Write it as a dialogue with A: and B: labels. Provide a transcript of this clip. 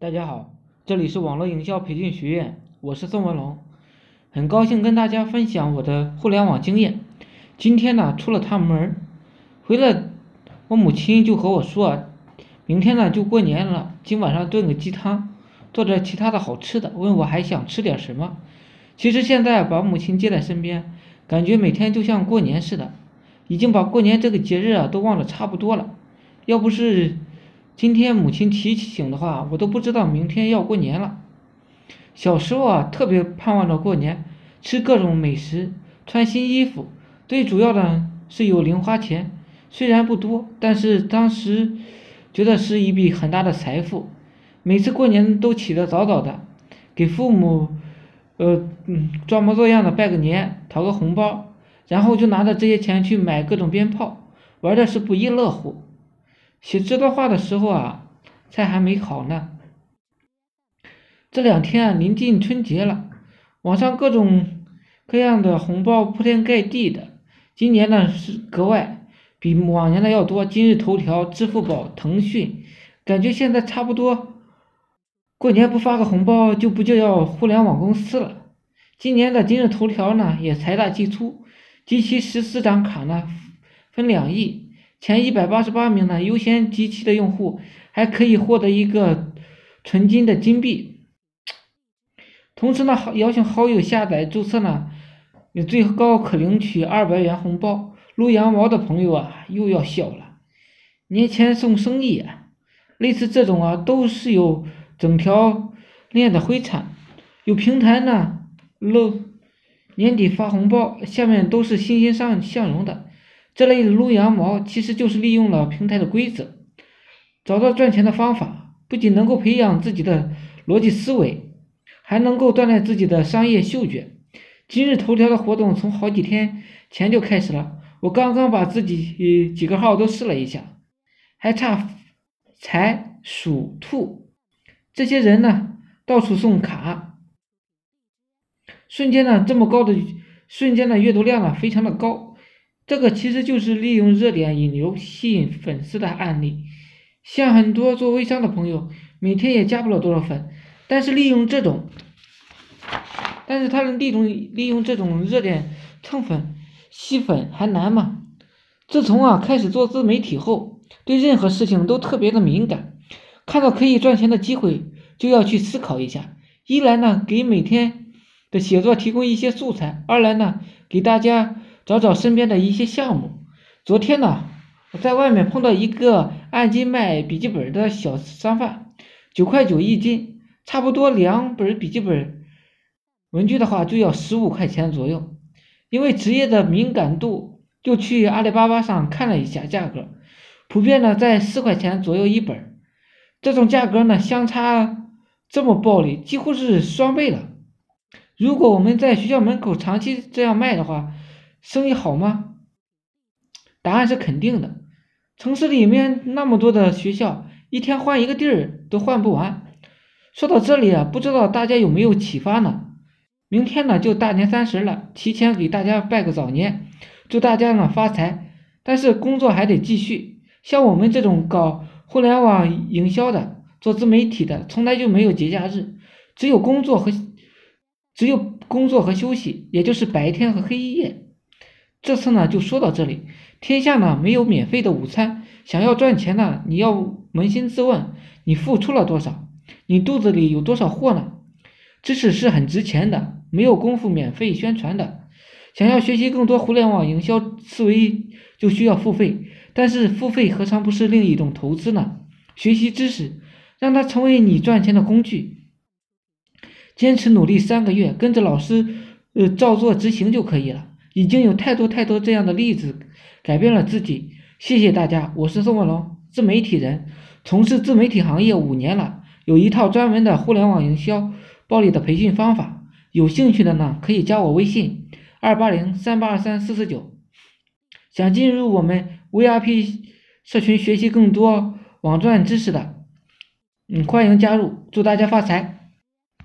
A: 大家好，这里是网络营销培训学院，我是宋文龙，很高兴跟大家分享我的互联网经验。今天呢，出了趟门，回来，我母亲就和我说，明天呢就过年了，今晚上炖个鸡汤，做点其他的好吃的，问我还想吃点什么。其实现在把母亲接在身边，感觉每天就像过年似的，已经把过年这个节日啊都忘得差不多了。要不是。今天母亲提醒的话，我都不知道明天要过年了。小时候啊，特别盼望着过年，吃各种美食，穿新衣服。最主要的是有零花钱，虽然不多，但是当时觉得是一笔很大的财富。每次过年都起得早早的，给父母，呃，嗯，装模作样的拜个年，讨个红包，然后就拿着这些钱去买各种鞭炮，玩的是不亦乐乎。写这段话的时候啊，菜还没好呢。这两天啊，临近春节了，网上各种各样的红包铺天盖地的。今年呢是格外比往年的要多。今日头条、支付宝、腾讯，感觉现在差不多，过年不发个红包就不叫互联网公司了。今年的今日头条呢也财大气粗，集齐十四张卡呢，分两亿。前一百八十八名呢，优先集齐的用户还可以获得一个纯金的金币。同时呢，邀请好友下载注册呢，你最高可领取二百元红包。撸羊毛的朋友啊，又要笑了，年前送生意啊，类似这种啊，都是有整条链的灰产。有平台呢，露年底发红包，下面都是欣欣向向荣的。这类撸羊毛其实就是利用了平台的规则，找到赚钱的方法，不仅能够培养自己的逻辑思维，还能够锻炼自己的商业嗅觉。今日头条的活动从好几天前就开始了，我刚刚把自己几个号都试了一下，还差财、鼠、兔这些人呢，到处送卡，瞬间呢这么高的瞬间的阅读量啊，非常的高。这个其实就是利用热点引流、吸引粉丝的案例。像很多做微商的朋友，每天也加不了多少粉，但是利用这种，但是他能利用利用这种热点蹭粉、吸粉还难吗？自从啊开始做自媒体后，对任何事情都特别的敏感，看到可以赚钱的机会就要去思考一下。一来呢，给每天的写作提供一些素材；二来呢，给大家。找找身边的一些项目。昨天呢，我在外面碰到一个按斤卖笔记本的小商贩，九块九一斤，差不多两本笔记本文具的话就要十五块钱左右。因为职业的敏感度，就去阿里巴巴上看了一下价格，普遍呢在四块钱左右一本。这种价格呢相差这么暴力，几乎是双倍了。如果我们在学校门口长期这样卖的话，生意好吗？答案是肯定的。城市里面那么多的学校，一天换一个地儿都换不完。说到这里啊，不知道大家有没有启发呢？明天呢就大年三十了，提前给大家拜个早年，祝大家呢发财。但是工作还得继续。像我们这种搞互联网营销的、做自媒体的，从来就没有节假日，只有工作和只有工作和休息，也就是白天和黑夜。这次呢就说到这里。天下呢没有免费的午餐，想要赚钱呢，你要扪心自问，你付出了多少？你肚子里有多少货呢？知识是很值钱的，没有功夫免费宣传的。想要学习更多互联网营销思维，就需要付费。但是付费何尝不是另一种投资呢？学习知识，让它成为你赚钱的工具。坚持努力三个月，跟着老师，呃，照做执行就可以了。已经有太多太多这样的例子，改变了自己。谢谢大家，我是宋文龙，自媒体人，从事自媒体行业五年了，有一套专门的互联网营销暴力的培训方法。有兴趣的呢，可以加我微信二八零三八二三四四九。想进入我们 VIP 社群学习更多网赚知识的，嗯，欢迎加入，祝大家发财。